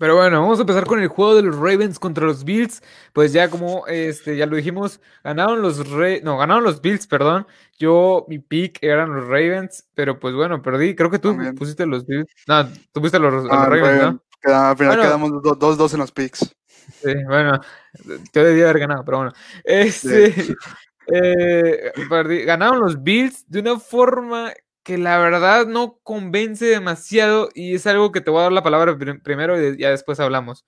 Pero bueno, vamos a empezar con el juego de los Ravens contra los Bills. Pues ya como este, ya lo dijimos, ganaron los no, ganaron los Bills, perdón. Yo, mi pick eran los Ravens, pero pues bueno, perdí. Creo que tú pusiste los Bills. No, tú pusiste los, los ah, Ravens, ¿no? al final quedamos 2-2 en los picks. Sí, bueno, yo debía haber ganado, pero bueno. Este, eh, ganaron los Bills de una forma que la verdad no convence demasiado y es algo que te voy a dar la palabra primero y ya después hablamos.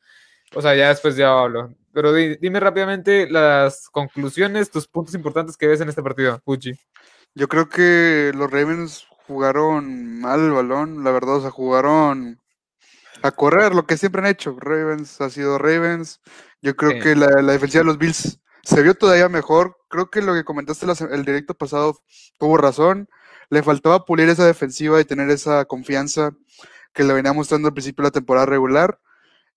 O sea, ya después ya hablo. Pero dime rápidamente las conclusiones, tus puntos importantes que ves en este partido, Fuji. Yo creo que los Ravens jugaron mal el balón, la verdad, o sea, jugaron a correr, lo que siempre han hecho. Ravens ha sido Ravens. Yo creo que la, la, defensiva de los Bills se vio todavía mejor. Creo que lo que comentaste el directo pasado tuvo razón le faltaba pulir esa defensiva y tener esa confianza que le venía mostrando al principio de la temporada regular.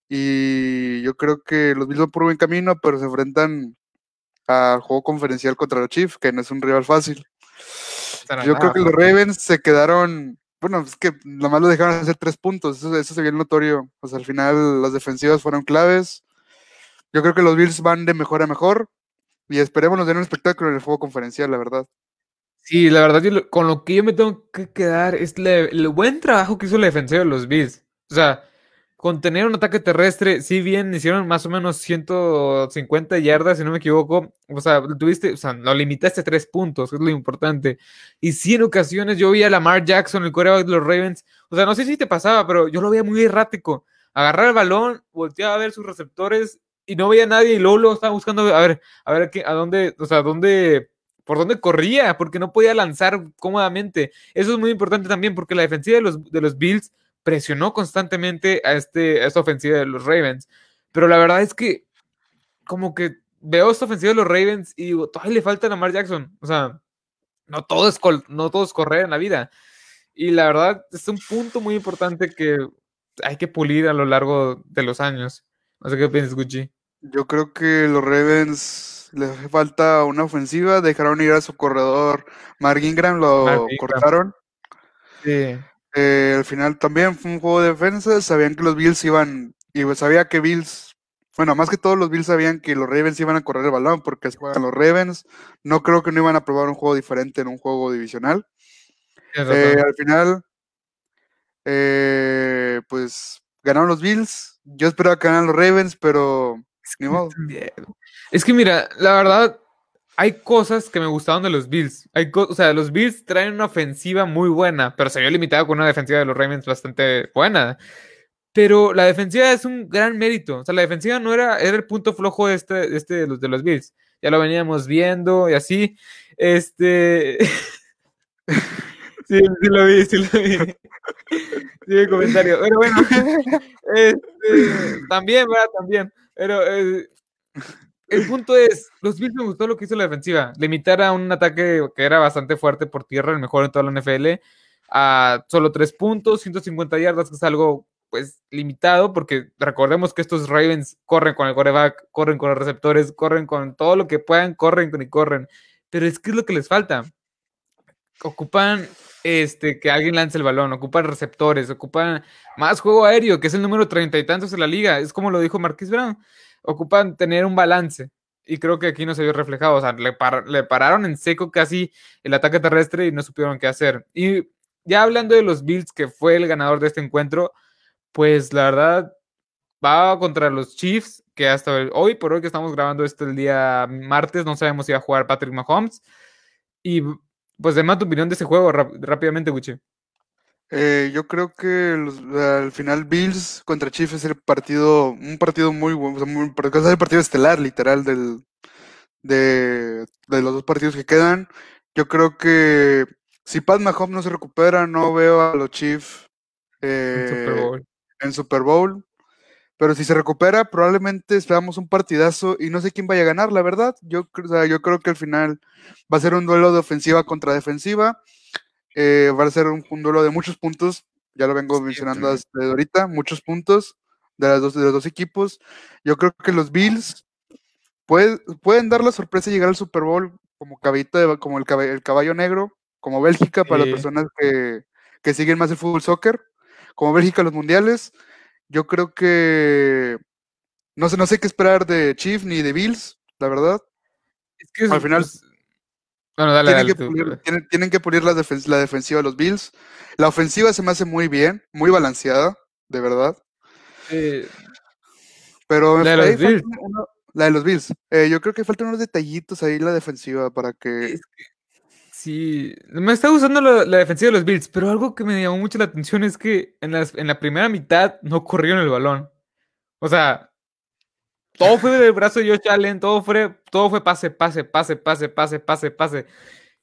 Y yo creo que los Bills van por buen camino, pero se enfrentan al juego conferencial contra los Chiefs, que no es un rival fácil. yo creo que los Ravens se quedaron, bueno, es que más lo dejaron hacer tres puntos, eso, eso se vio notorio. Pues al final las defensivas fueron claves. Yo creo que los Bills van de mejor a mejor y esperemos nos den un espectáculo en el juego conferencial, la verdad. Sí, la verdad, con lo que yo me tengo que quedar es el buen trabajo que hizo la defensa de los Bills. O sea, contener un ataque terrestre, si bien hicieron más o menos 150 yardas, si no me equivoco, o sea, tuviste, o sea, lo limitaste a tres puntos, es lo importante. Y sí, en ocasiones yo vi a Lamar Jackson, el coreback de los Ravens, o sea, no sé si te pasaba, pero yo lo veía muy errático. Agarrar el balón, volteaba a ver sus receptores y no veía a nadie y luego lo estaba buscando, a ver, a ver, a dónde, o sea, dónde por dónde corría, porque no podía lanzar cómodamente. Eso es muy importante también, porque la defensiva de los, de los Bills presionó constantemente a, este, esta ofensiva de los Ravens. Pero la verdad es que, como que veo esta ofensiva de los Ravens y digo, todavía le falta a Lamar Jackson. O sea, no todo, es no todo es en la vida. Y la verdad es un punto muy importante que hay que pulir a lo largo de los años. No sé qué piensas, Gucci. Yo creo que los Ravens les hace falta una ofensiva, dejaron ir a su corredor Mark Ingram, lo cortaron. Sí. Eh, al final también fue un juego de defensa, sabían que los Bills iban, y pues sabía que Bills, bueno, más que todos los Bills sabían que los Ravens iban a correr el balón, porque juegan los Ravens, no creo que no iban a probar un juego diferente en un juego divisional. Eh, al final, eh, pues ganaron los Bills, yo esperaba que ganaran los Ravens, pero ni modo. Es que mira, la verdad, hay cosas que me gustaron de los Bills. Hay o sea, los Bills traen una ofensiva muy buena, pero se vio limitado con una defensiva de los Ravens bastante buena. Pero la defensiva es un gran mérito. O sea, la defensiva no era, era el punto flojo de, este, este, de, los, de los Bills. Ya lo veníamos viendo y así. Este. sí, sí lo vi, sí lo vi. Sí, el comentario. Pero bueno, este, también, ¿verdad? También. Pero eh, el punto es, los Bills me gustó lo que hizo la defensiva, limitar a un ataque que era bastante fuerte por tierra, el mejor en toda la NFL, a solo tres puntos, 150 yardas, que es algo pues limitado, porque recordemos que estos Ravens corren con el quarterback, corren con los receptores, corren con todo lo que puedan, corren y corren. Pero es que es lo que les falta. Ocupan este, que alguien lance el balón, ocupan receptores, ocupan más juego aéreo, que es el número treinta y tantos de la liga. Es como lo dijo Marquis Brown ocupan tener un balance. Y creo que aquí no se vio reflejado. O sea, le, pararon en seco casi el ataque terrestre y no supieron qué hacer. Y ya hablando de los Bills, que fue el ganador de este encuentro, pues la verdad va contra los Chiefs, que hasta hoy, por hoy que estamos grabando esto el día martes, no sabemos si va a jugar Patrick Mahomes. Y pues, demás tu opinión de ese juego rápidamente, Gucci. Eh, yo creo que al final Bills contra Chiefs es el partido, un partido muy bueno, o es el partido estelar, literal, del, de, los dos partidos que quedan. Yo creo que si Pat Mahomes no se recupera, no veo a los Chiefs en, Super Bowl. Pero si se recupera, probablemente esperamos un partidazo y no sé quién vaya a ganar, la verdad. Yo, yo creo que al final va a ser un duelo de ofensiva contra defensiva. Eh, va a ser un, duelo de muchos puntos, ya lo vengo mencionando desde ahorita, muchos puntos de, las dos, de los dos equipos. Yo creo que los Bills pueden dar la sorpresa y llegar al Super Bowl como caballito como el, caballo, negro, como Bélgica para las personas que, siguen más el fútbol soccer, como Bélgica los mundiales. Yo creo que no sé, no sé qué esperar de Chief ni de Bills, la verdad. Es que Al final bueno, dale, tienen, dale que tú, pulir, tienen, tienen que pulir la, defen- la defensiva de los Bills. La ofensiva se me hace muy bien, muy balanceada, de verdad. Eh, Pero La de los Bills. uno- la de los Bills. Eh, yo creo que faltan unos detallitos ahí en la defensiva para que. es que sí, me está gustando la, la defensiva de los Bills, pero algo que me llamó mucho la atención es que en, las, en la primera mitad no corrieron el balón. O sea, todo fue del brazo de Josh Allen, todo fue, todo fue pase, pase, pase, pase, pase, pase, pase.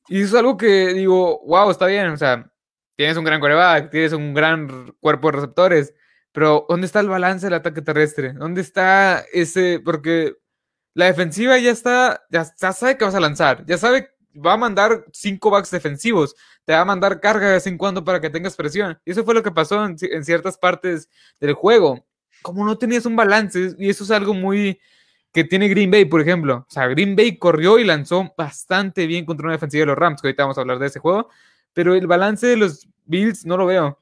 Y eso es algo que digo, wow, está bien, o sea, tienes un gran coreback, tienes un gran cuerpo de receptores, pero ¿dónde está el balance del ataque terrestre? ¿Dónde está ese? Porque la defensiva ya está, ya, ya sabe que vas a lanzar, ya sabe, va a mandar cinco backs defensivos, te va a mandar carga de vez en cuando para que tengas presión. Y eso fue lo que pasó en, ci- en ciertas partes del juego. Como no tenías un balance, y eso es algo muy que tiene Green Bay, por ejemplo. O sea, Green Bay corrió y lanzó bastante bien contra una defensiva de los Rams, que ahorita vamos a hablar de ese juego, pero el balance de los Bills no lo veo.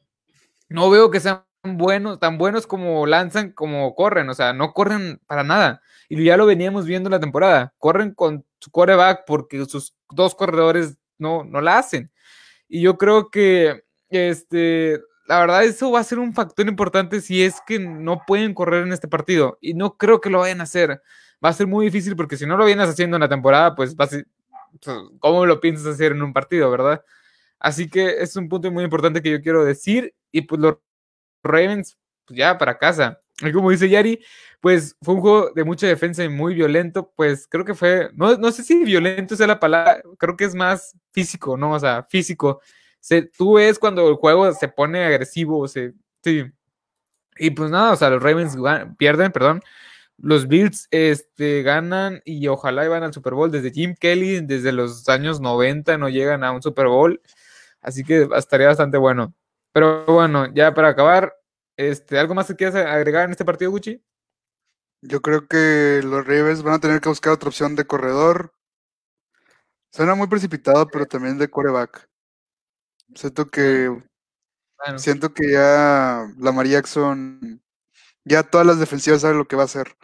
No veo que sean buenos, tan buenos como lanzan, como corren, o sea, no corren para nada. Y ya lo veníamos viendo en la temporada. Corren con su quarterback porque sus dos corredores no, no la hacen. Y yo creo que, este, la verdad, eso va a ser un factor importante si es que no pueden correr en este partido. Y no creo que lo vayan a hacer. Va a ser muy difícil porque si no lo vienes haciendo en la temporada, pues va a ser, pues, ¿cómo lo piensas hacer en un partido, verdad? Así que es un punto muy importante que yo quiero decir. Y pues los Ravens, pues ya para casa. Como dice Yari, pues fue un juego de mucha defensa y muy violento. Pues creo que fue, no, no sé si violento sea la palabra, creo que es más físico, ¿no? O sea, físico. Se, tú ves cuando el juego se pone agresivo, se, sí. Y pues nada, o sea, los Ravens pierden, perdón. Los Bills este, ganan y ojalá van al Super Bowl. Desde Jim Kelly, desde los años 90, no llegan a un Super Bowl. Así que estaría bastante bueno. Pero bueno, ya para acabar, este, ¿algo más que quieras agregar en este partido, Gucci? Yo creo que los Ravens van a tener que buscar otra opción de corredor. Suena muy precipitado, pero también de quarterback. Siento que Bueno, siento que ya Lamar Jackson, ya todas las defensivas saben lo que va a hacer.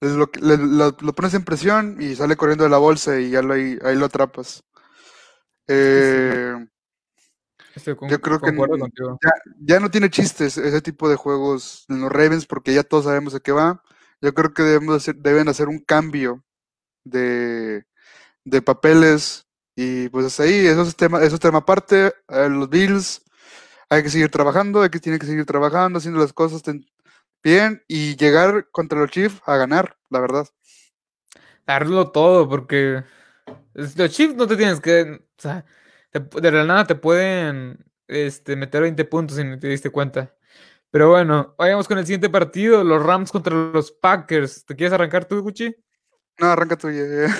Les Lo, que- le- lo- lo pones en presión y sale corriendo de la bolsa y ya lo, ahí, ahí lo atrapas. Eh, estoy con- yo creo que contigo. ya no tiene chistes ese tipo de juegos en los Ravens porque ya todos sabemos de qué va. Yo creo que debemos hacer- deben hacer un cambio de, de papeles y pues hasta ahí, eso es tema, eso es tema aparte. Eh, los Bills, hay que seguir trabajando, hay que, tienen que seguir trabajando, haciendo las cosas ten- bien y llegar contra los Chiefs a ganar, la verdad. Darlo todo, porque es- los Chiefs no te tienes que. O sea, te- de la nada te pueden este, meter 20 puntos si no te diste cuenta. Pero bueno, vayamos con el siguiente partido: los Rams contra los Packers. ¿Te quieres arrancar tú, Gucci? No, arranca tú. ya, ya.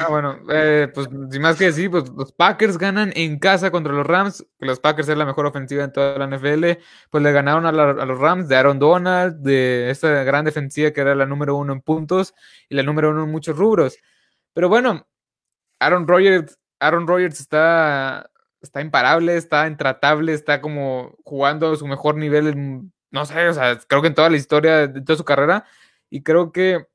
Ah, bueno, eh, pues sin más que decir, pues los Packers ganan en casa contra los Rams, los Packers es la mejor ofensiva en toda la NFL, pues le ganaron a, la- a los Rams de Aaron Donald, de esta gran defensiva que era la número uno en puntos y la número uno en muchos rubros. Pero bueno, Aaron Rodgers, Aaron Rodgers está, está imparable, está intratable, está como jugando su mejor nivel, no sé, o sea, creo que en toda la historia de toda su carrera, y creo que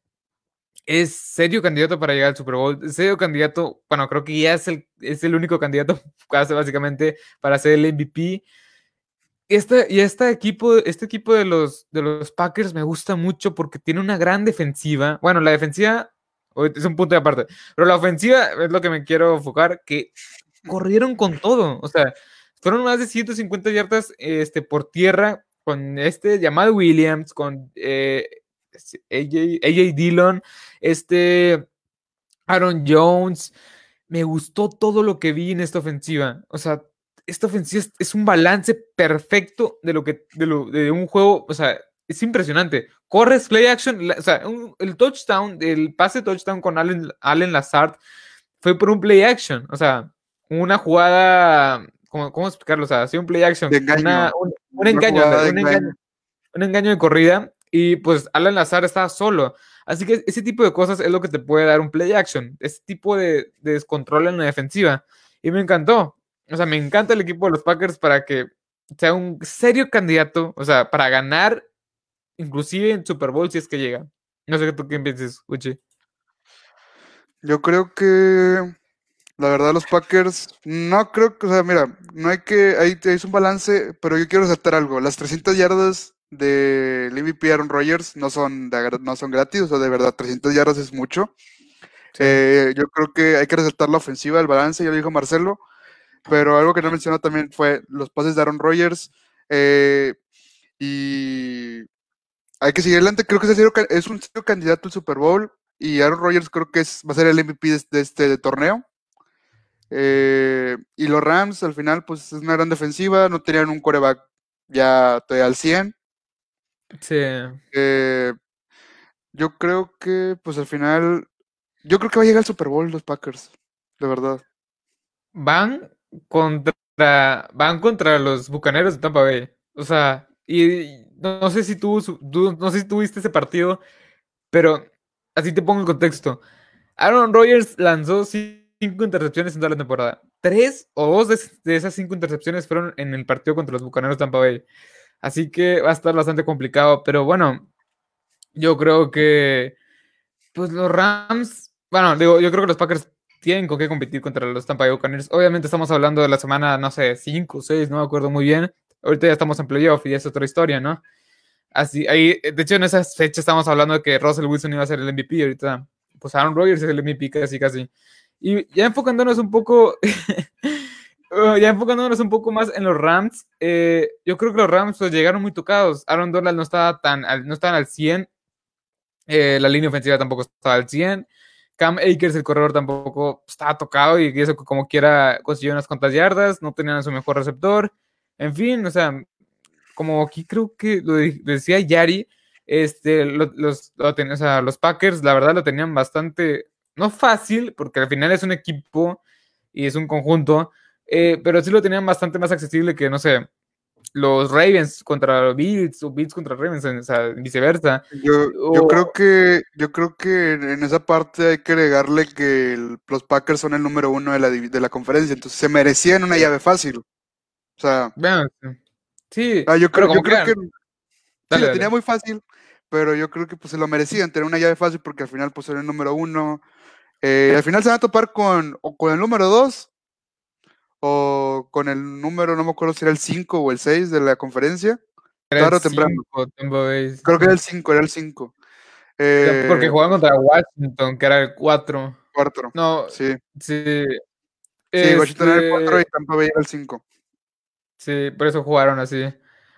es serio candidato para llegar al Super Bowl, serio candidato, bueno, creo que ya es el, es el único candidato básicamente para ser el MVP. Este, y este equipo, este equipo de los, de los Packers me gusta mucho porque tiene una gran defensiva. Bueno, la defensiva es un punto de aparte, pero la ofensiva es lo que me quiero enfocar, que corrieron con todo, o sea, fueron más de 150 yardas este, por tierra con este llamado Williams, con eh, AJ, AJ Dillon, este Aaron Jones. Me gustó todo lo que vi en esta ofensiva. O sea, esta ofensiva es, es un balance perfecto de lo que de, lo, de un juego. O sea, es impresionante. Corres, play action. la- o sea, un- el touchdown, el pase touchdown con Allen, Allen Lazard fue por un play action. O sea, una jugada. ¿Cómo, cómo explicarlo? O sea, sí, un play action. De engaño. una- un, un Una engaño, jugada de un engaño. engaño un engaño de corrida y pues Alan Lazar estaba solo. Así que ese tipo de cosas es lo que te puede dar un play action, ese tipo de, de descontrol en la defensiva. Y me encantó. O sea, me encanta el equipo de los Packers para que sea un serio candidato, o sea, para ganar inclusive en Super Bowl si es que llega. No sé tú qué piensas, Uchi. Yo creo que la verdad, los Packers, no creo que, o sea, mira, no hay que, ahí es un balance, pero yo quiero resaltar algo. Las 300 yardas de MVP Aaron Rodgers no son, no son gratis, o sea, de verdad, 300 yardas es mucho. Eh, yo creo que hay que resaltar la ofensiva, el balance, ya lo dijo Marcelo, pero algo que no mencionó también fue los pases de Aaron Rodgers. Eh, y hay que seguir adelante. Creo que es, un serio candidato al Super Bowl y Aaron Rodgers creo que es, va a ser el MVP de, este torneo. Eh, y los Rams al final, pues es una gran defensiva, no tenían un coreback ya todavía al 100. Sí. Eh, yo creo que, pues al final, yo creo que va a llegar al Super Bowl los Packers, de verdad. Van contra, van contra los Bucaneros de Tampa Bay. O sea, y no, sé si tú, no sé si tuviste ese partido, pero así te pongo el contexto. Aaron Rodgers lanzó cinco intercepciones en toda la temporada. Tres o dos de, esas cinco intercepciones fueron en el partido contra los Bucaneros Tampa Bay. Así que va a estar bastante complicado. Pero bueno, yo creo que pues los Rams, bueno, digo, yo creo que los Packers tienen con qué competir contra los Tampa Bay Buccaneers. Obviamente estamos hablando de la semana, no sé, 5 o 6, no me acuerdo muy bien. Ahorita ya estamos en playoff y es otra historia, ¿no? Así, ahí, de hecho, en esas fechas estamos hablando de que Russell Wilson iba a ser el MVP. Ahorita, pues Aaron Rodgers es el MVP casi, casi. Y ya enfocándonos un poco, uh, ya enfocándonos un poco más en los Rams, eh, yo creo que los Rams pues, llegaron muy tocados. Aaron Donald no estaba tan, no estaban al 100, eh, la línea ofensiva tampoco estaba al 100. Cam Akers, el corredor, tampoco estaba tocado y eso como quiera consiguió unas cuantas yardas, no tenían a su mejor receptor. En fin, o sea, como aquí creo que lo decía Yari, este, los, los Packers, la verdad, lo tenían bastante no fácil, porque al final es un equipo y es un conjunto, eh, pero sí lo tenían bastante más accesible que, no sé, los Ravens contra los Bills o Bills contra Ravens, o sea, viceversa. Yo, creo que yo creo que en esa parte hay que agregarle que los Packers son el número uno de la, de la conferencia, entonces se merecían una llave fácil. O sea, sí, ah, yo creo, que sí, lo tenía muy fácil, pero yo creo que pues se lo merecían tener una llave fácil porque al final pues era el número uno, eh, al final se van a topar con, con el número 2 o con el número, no me acuerdo si era el 5 o el 6 de la conferencia. Claro, temprano. Creo que era el 5, era el 5. Eh, porque jugaban contra Washington, que era el 4. 4. No, sí. Sí, sí Washington era el 4 y Tampa Bay era el 5. Sí, por eso jugaron así.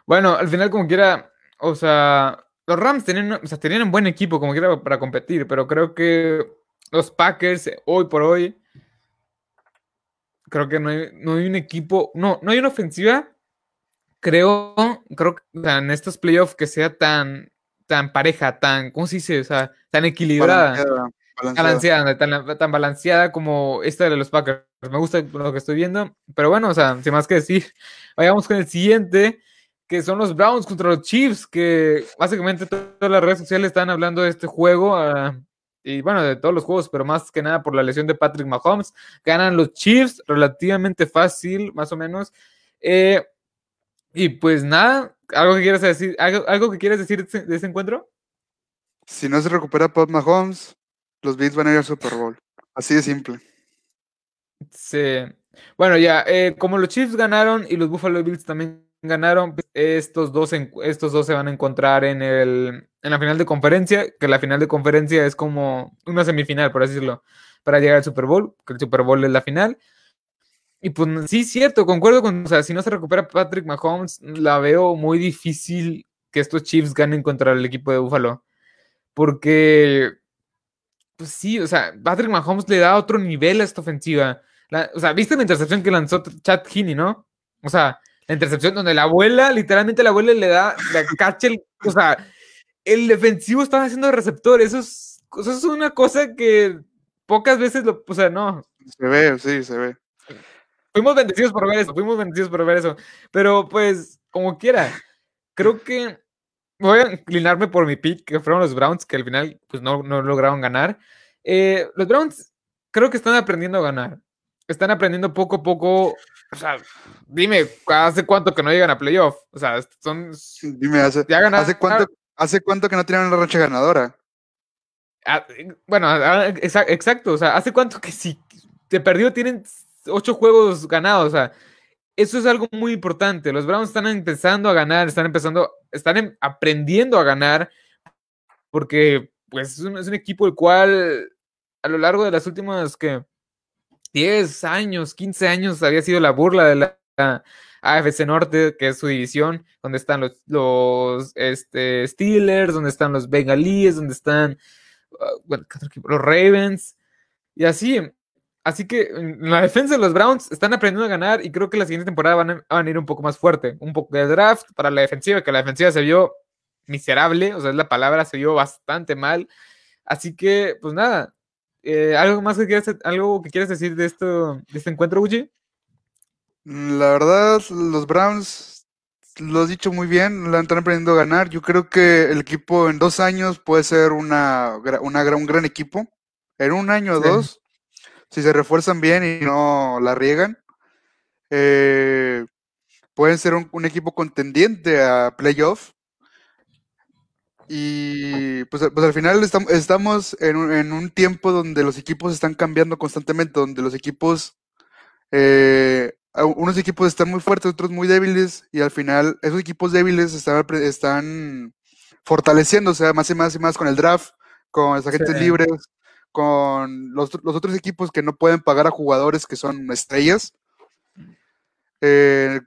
Bueno, al final, como quiera, o sea, los Rams tenían, o sea, tenían un buen equipo, como quiera, para competir, pero creo que los Packers, hoy por hoy, creo que no hay, no hay un equipo, no, no hay una ofensiva, creo, creo que en estos playoffs que sea tan, tan pareja, tan, ¿cómo se dice? O sea, tan equilibrada. Balanceada, tan, tan, balanceada como esta de los Packers. Me gusta lo que estoy viendo. Pero bueno, o sea, sin más que decir, vayamos con el siguiente, que son los Browns contra los Chiefs, que básicamente todas las redes sociales están hablando de este juego. Uh, y bueno, de todos los juegos, pero más que nada por la lesión de Patrick Mahomes. Ganan los Chiefs relativamente fácil, más o menos. Eh, y pues nada, ¿algo que quieras decir, algo, que quieras decir de ese encuentro? Si no se recupera Pat Mahomes, los Bills van a ir al Super Bowl. Así de simple. Sí. Bueno, ya, eh, como los Chiefs ganaron y los Buffalo Bills también ganaron, pues, estos dos, estos dos se van a encontrar en, el, en la final de conferencia, que la final de conferencia es como una semifinal, por así decirlo, para llegar al Super Bowl, que el Super Bowl es la final. Y pues sí, cierto, concuerdo con, o sea, si no se recupera Patrick Mahomes, la veo muy difícil que estos Chiefs ganen contra el equipo de Buffalo. Porque, pues sí, o sea, Patrick Mahomes le da otro nivel a esta ofensiva. o sea, ¿viste la intercepción que lanzó Chad Heaney, no? O sea, la intercepción donde la abuela, literalmente la abuela le da, la cacha el, o sea, el defensivo estaba haciendo receptor, eso es, eso es una cosa que pocas veces lo, o sea, no. Se ve, sí, se ve. Fuimos bendecidos por ver eso, fuimos bendecidos por ver eso, pero pues, como quiera, creo que voy a inclinarme por mi pick, que fueron los Browns, que al final, pues no, no lograron ganar. Eh, los Browns creo que están aprendiendo a ganar están aprendiendo poco a poco. O sea, dime, ¿hace cuánto que no llegan a playoff? O sea, son. Dime, ¿hace, ¿hace, cuánto, ¿Hace cuánto que no tienen una racha ganadora? Ah, bueno, ah, exacto. O sea, ¿hace cuánto que si te perdió tienen ocho juegos ganados? O sea, eso es algo muy importante. Los Browns están empezando a ganar, están empezando, están em, aprendiendo a ganar, porque pues es un, equipo el cual a lo largo de las últimas que 10 años, 15 años había sido la burla de la AFC Norte, que es su división, donde están los, los este, Steelers, donde están los Bengalíes, donde están uh, los Ravens, y así. Así que en la defensa de los Browns están aprendiendo a ganar y creo que la siguiente temporada van a, ir un poco más fuerte. Un poco de draft para la defensiva, que la defensiva se vio miserable, o sea, es la palabra, se vio bastante mal. Así que, pues nada, eh, ¿algo más que quieras, algo que quieras decir de, esto, de este encuentro, Gucci? La verdad, los Browns, lo has dicho muy bien, la están aprendiendo a ganar. Yo creo que el equipo en dos años puede ser una, una un gran equipo. En un año o dos, si se refuerzan bien y no la riegan, eh, pueden ser un, equipo contendiente a playoff. Y pues, pues al final estamos, en, un, tiempo donde los equipos están cambiando constantemente, donde los equipos, eh, unos equipos están muy fuertes, otros muy débiles, y al final esos equipos débiles están, están fortaleciéndose más y más y más con el draft, con los agentes libres, con los, otros equipos que no pueden pagar a jugadores que son estrellas. Eh,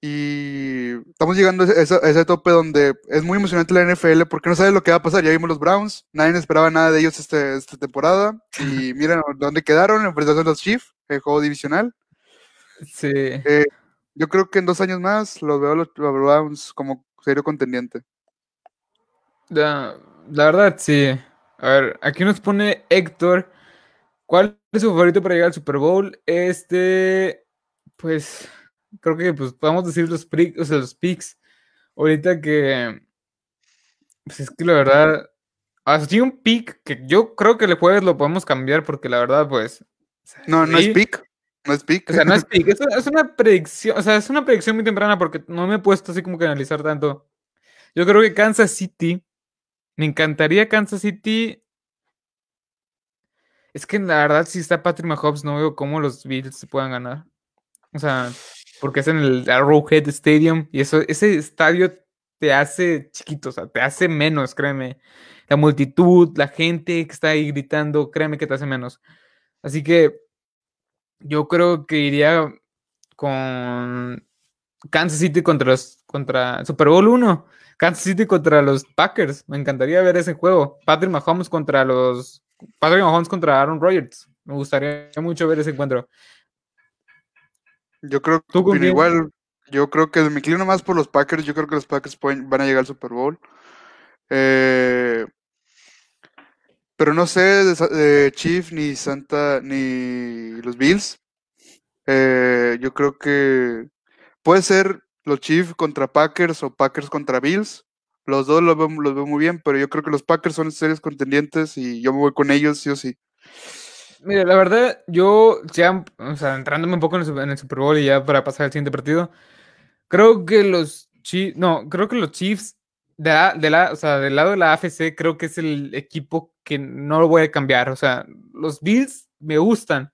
y estamos llegando a ese, tope donde es muy emocionante la NFL porque no sabes lo que va a pasar. Ya vimos los Browns, nadie esperaba nada de ellos este, esta temporada. Y miren dónde quedaron, enfrentando a los Chiefs, el juego divisional. Sí. Eh, yo creo que en dos años más los veo a los, Browns como serio contendiente. La, la verdad, sí. A ver, aquí nos pone Héctor. ¿Cuál es su favorito para llegar al Super Bowl? Este, pues, creo que pues podemos decir los, o sea, los picks. Ahorita que, pues es que la verdad, así un pick que yo creo que el jueves lo podemos cambiar porque la verdad, pues. No, no es pick. No es pick. O sea, no es pick. Es, es, una predicción, o sea, es una predicción muy temprana porque no me he puesto así como que analizar tanto. Yo creo que Kansas City me encantaría Kansas City. Es que la verdad, si está Patrick Mahomes, no veo cómo los Bills se puedan ganar. O sea, porque es en el Arrowhead Stadium y eso, ese estadio te hace chiquito, o sea, te hace menos, créeme. La multitud, la gente que está ahí gritando, créeme que te hace menos. Así que yo creo que iría con Kansas City contra los contra Super Bowl 1. Kansas City contra los Packers. Me encantaría ver ese juego. Patrick Mahomes contra los. Patrick Mahomes contra Aaron Rodgers. Me gustaría mucho ver ese encuentro. Yo creo que igual, yo creo que me inclino más por los Packers. Yo creo que los Packers van a llegar al Super Bowl. Eh, pero no sé de, Chief ni Santa ni los Bills. Eh, yo creo que puede ser los Chiefs contra Packers o Packers contra Bills. Los dos los veo, muy bien, pero yo creo que los Packers son serios contendientes y yo me voy con ellos, sí o sí. Mira, la verdad, yo, ya, o sea, entrándome un poco en el, Super Bowl y ya para pasar al siguiente partido, creo que los Chiefs, no, creo que los Chiefs, de de la, o sea, del lado de la AFC, creo que es el equipo que no lo voy a cambiar. O sea, los Bills me gustan,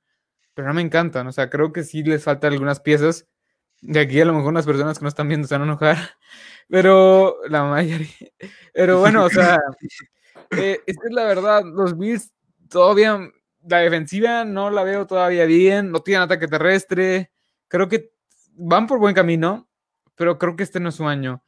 pero no me encantan. O sea, creo que sí les faltan algunas piezas. De aquí a lo mejor las personas que no están viendo se van a enojar, pero la mayoría. Pero bueno, o sea, eh, es la verdad, los Bills todavía, la defensiva no la veo todavía bien, no tienen ataque terrestre, creo que van por buen camino, pero creo que este no es su año.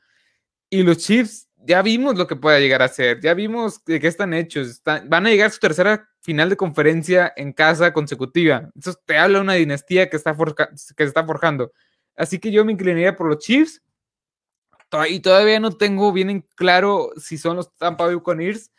Y los Chiefs, ya vimos lo que puede llegar a ser, ya vimos de qué están hechos, van a llegar a su tercera final de conferencia en casa consecutiva. Eso te habla de una dinastía que, está que se está forjando. Así que yo me inclinaría por los Chiefs. Y todavía no tengo bien en claro si son los Tampa Bay Buccaneers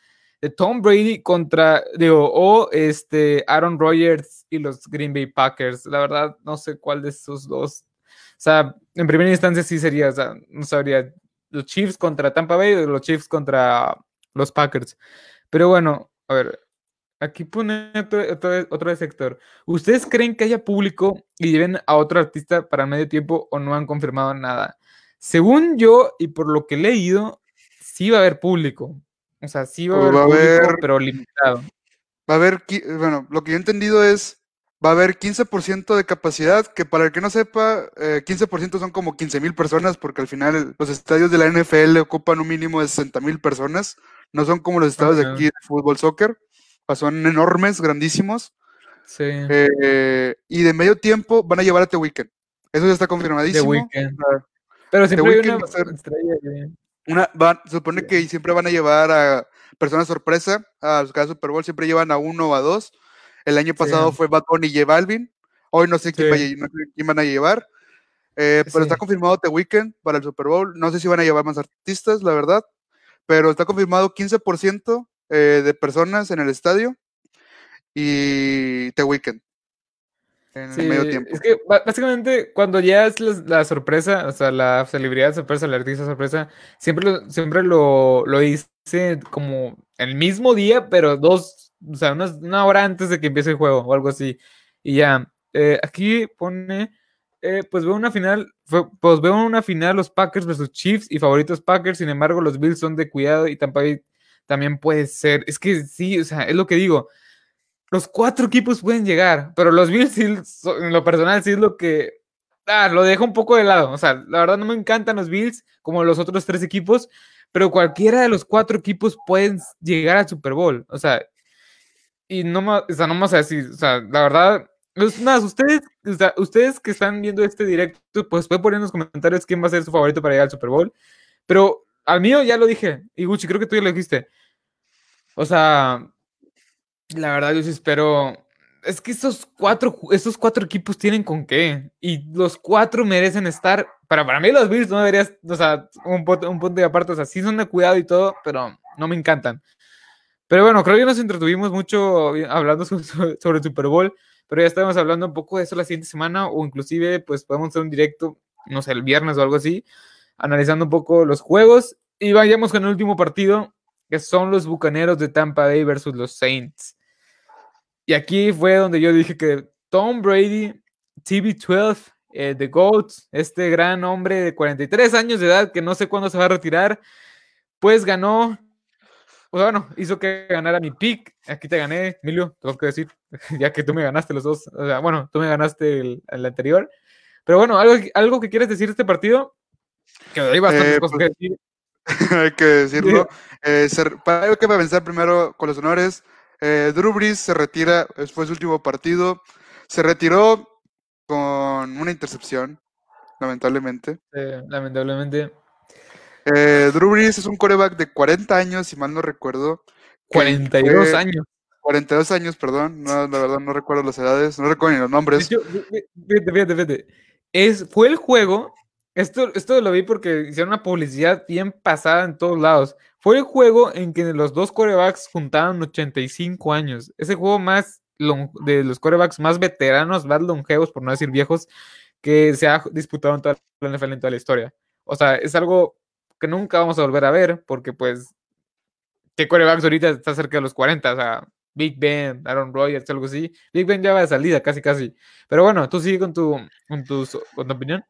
de Tom Brady contra, digo, o este Aaron Rodgers y los Green Bay Packers. La verdad, no sé cuál de esos dos. O sea, en primera instancia sí sería, o sea, no sabría, los Chiefs contra Tampa Bay o los Chiefs contra los Packers. Pero bueno, a ver, Aquí pone otro, otro, sector. ¿Ustedes creen que haya público y lleven a otro artista para medio tiempo o no han confirmado nada? Según yo y por lo que he leído, sí va a haber público. O sea, sí va a Pues haber va a público, haber- pero limitado. Va a haber, bueno, lo que yo he entendido es, va a haber 15% de capacidad, que para el que no sepa, eh, 15% son como 15 mil personas, porque al final los estadios de la NFL ocupan un mínimo de 60 mil personas, no son como los estadios de aquí de fútbol, soccer, son enormes, grandísimos, Sí. eh, y de medio tiempo van a llevar a The Weeknd. Eso ya está The confirmadísimo. Weeknd. Ah, Pero siempre hay Weeknd una va a ser- estrella. Una, van- se supone Sí. que siempre van a llevar a personas sorpresa a cada Super Bowl, siempre llevan a uno o a dos. El año pasado fue Bad Bunny y J Balvin. Hoy no sé quién, no sé quién van a llevar. eh, pero está confirmado The Weeknd para el Super Bowl. No sé si van a llevar más artistas, la verdad. Pero está confirmado 15% eh, de personas en el estadio y The Weeknd en Sí, el medio tiempo. es que básicamente cuando ya es la, la sorpresa, o sea, la celebridad sorpresa, el artista sorpresa, siempre lo, siempre lo, lo hice como el mismo día, pero dos, o sea, unas- una hora antes de que empiece el juego o algo así. Y ya, eh, aquí pone, eh, pues veo una final, pues veo una final los Packers versus Chiefs y favoritos Packers, sin embargo los Bills son de cuidado y Tampa Bay también puede ser. Es que sí, o sea, es lo que digo los cuatro equipos pueden llegar, pero los Bills, sí, en lo personal, sí es lo que. Ah, lo dejo un poco de lado. O sea, la verdad no me encantan los Bills como los otros tres equipos, pero cualquiera de los cuatro equipos pueden llegar al Super Bowl. O sea, y no más, o sea, no más así. O sea, la verdad. Es más, ustedes, o sea, ustedes que están viendo este directo, pues pueden poner en los comentarios quién va a ser su favorito para llegar al Super Bowl. Pero al mío ya lo dije. Y Gucci, creo que tú ya lo dijiste. O sea, la verdad, yo sí espero. Es que estos cuatro, estos cuatro equipos tienen con qué. Y los cuatro merecen estar. Para, para mí, los Bills no deberías. O sea, un, un punto de aparte. O sea, sí son de cuidado y todo, pero no me encantan. Pero bueno, creo que nos entretuvimos mucho hablando so- so- sobre el Super Bowl. Pero ya estábamos hablando un poco de eso la siguiente semana. O inclusive, pues podemos hacer un directo, no sé, el viernes o algo así. Analizando un poco los juegos. Y vayamos con el último partido. Que son los Bucaneros de Tampa Bay versus los Saints. Y aquí fue donde yo dije que Tom Brady, TB12, eh, The GOAT, este gran hombre de 43 años de edad que no sé cuándo se va a retirar, pues ganó, pues bueno, hizo que ganara mi pick. Aquí te gané, Emilio, tengo que decir, ya que tú me ganaste los dos. O sea, bueno, tú me ganaste el, el anterior. Pero bueno, ¿algo, algo que quieres decir de este partido? Que hay bastantes Eh, cosas pues, que decir. hay que decirlo. Eh, se para, hay que pensar primero con los honores. Eh, Drew Brees se retira, fue su último partido. Se retiró con una intercepción, lamentablemente. eh, lamentablemente. Eh, Drew Brees es un coreback de 40 años, si mal no recuerdo. que 42 fue- años. 42 años, perdón. No, la verdad no recuerdo las edades, no recuerdo ni los nombres. fí- fíjate, fíjate, fíjate. Es, fue el juego. Esto, esto lo vi porque hicieron una publicidad bien pasada en todos lados. Fue el juego en que los dos corebacks juntaron 85 años. Ese juego más de los corebacks más veteranos, más longevos, por no decir viejos, que se ha disputado en toda la NFL en toda la historia. O sea, es algo que nunca vamos a volver a ver, porque pues, ¿qué corebacks ahorita está cerca de los 40? O sea, Big Ben, Aaron Rodgers, algo así. Big Ben ya va de salida, casi, casi. Pero bueno, tú sigue con tu, con tus- con tu opinión.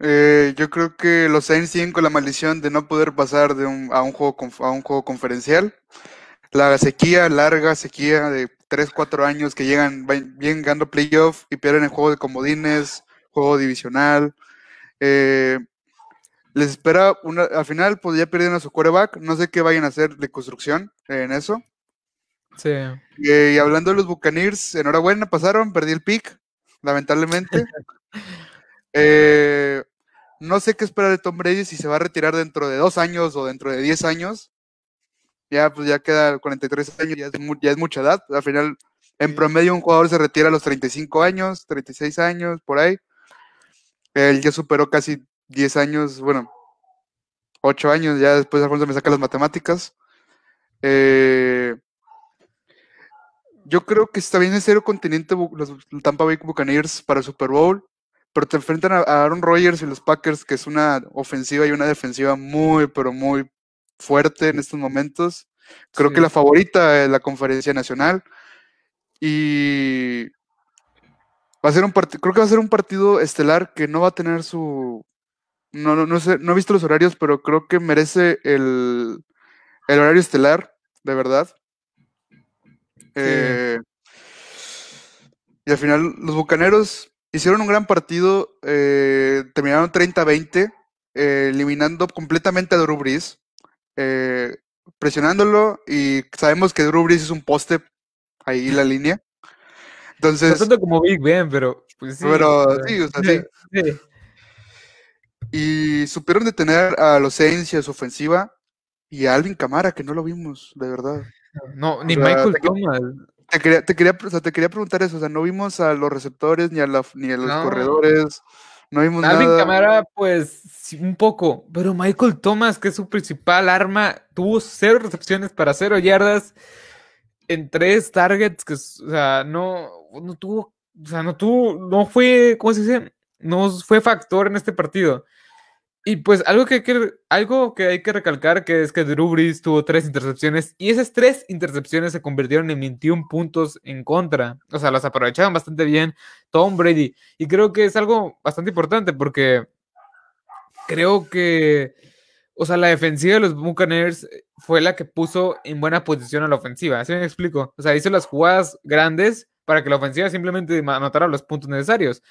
Eh, yo creo que los Saints siguen con la maldición de no poder pasar de un, a, un juego, a un juego conferencial. La sequía, larga sequía de 3, 4 años que llegan, vienen ganando playoff y pierden el juego de comodines, juego divisional. Eh, les espera una, al final, pues ya perdieron a su quarterback. No sé qué vayan a hacer de construcción en eso. Sí. Eh, y hablando de los Buccaneers, enhorabuena, pasaron, perdí el pick, lamentablemente. Eh, no sé qué esperar de Tom Brady si se va a retirar dentro de dos años o dentro de 10 años. Ya, pues ya queda 43 años, ya es, mu- ya es mucha edad. Al final, en Sí. promedio, un jugador se retira a los 35 años, 36 años, por ahí. Él ya superó casi 10 años, bueno, 8 años, ya después Alfonso me saca las matemáticas. Eh, yo creo que está bien en serio continente los Tampa Bay Buccaneers para el Super Bowl, pero te enfrentan a Aaron Rodgers y los Packers, que es una ofensiva y una defensiva muy, pero muy fuerte en estos momentos. Creo que la favorita de la conferencia nacional. Y va a ser un partido, creo que va a ser un partido estelar que no va a tener su, No, no, no sé, no he visto los horarios, pero creo que merece el, el horario estelar, de verdad. Eh, y al final, los bucaneros hicieron un gran partido, eh, terminaron 30-20, eh, eliminando completamente a Drew Brees, presionándolo, y sabemos que Drew Brees es un poste ahí en la línea. Entonces. No como Big Ben, pero. Pues sí, pero sí, o sea, sí. Y supieron detener a los Saints y a su ofensiva y a Alvin Camara, que no lo vimos, de verdad. No, ni Michael Thomas. Te quería, te, quería, te quería preguntar eso, o sea, no vimos a los receptores ni a, ni a los corredores, no vimos Alvin Camara, pues, un poco, pero Michael Thomas, que es su principal arma, tuvo cero recepciones para cero yardas en tres targets, que, o sea, no, no tuvo, o sea, no tuvo, no fue, ¿cómo se dice? No fue factor en este partido. Y pues algo que, hay que, algo que hay que recalcar que es que Drew Brees tuvo tres intercepciones y esas tres intercepciones se convirtieron en 21 puntos en contra. O sea, las aprovechaban bastante bien Tom Brady. Y creo que es algo bastante importante porque creo que, o sea, la defensiva de los Buccaneers fue la que puso en buena posición a la ofensiva. ¿Así me explico? O sea, hizo las jugadas grandes para que la ofensiva simplemente anotara los puntos necesarios.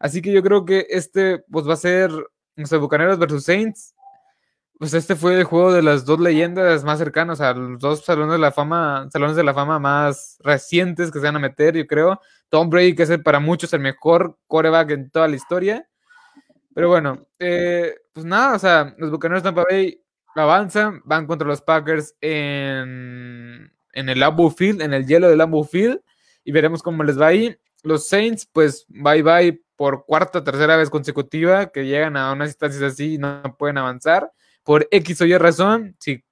Así que yo creo que este pues va a ser Bucaneros versus Saints, pues este fue el juego de las dos leyendas más cercanas, a los dos salones de la fama, salones de la fama más recientes que se van a meter, yo creo. Tom Brady, que es para muchos el mejor coreback en toda la historia. Pero bueno, eh, pues nada, o sea, los Bucaneros de Tampa Bay avanzan, van contra los Packers en, en el Lambeau Field, en el hielo del Lambeau Field, y veremos cómo les va ahí. Los Saints, pues bye bye por cuarta tercera vez consecutiva que llegan a unas instancias así y no pueden avanzar. Por X o Y razón, si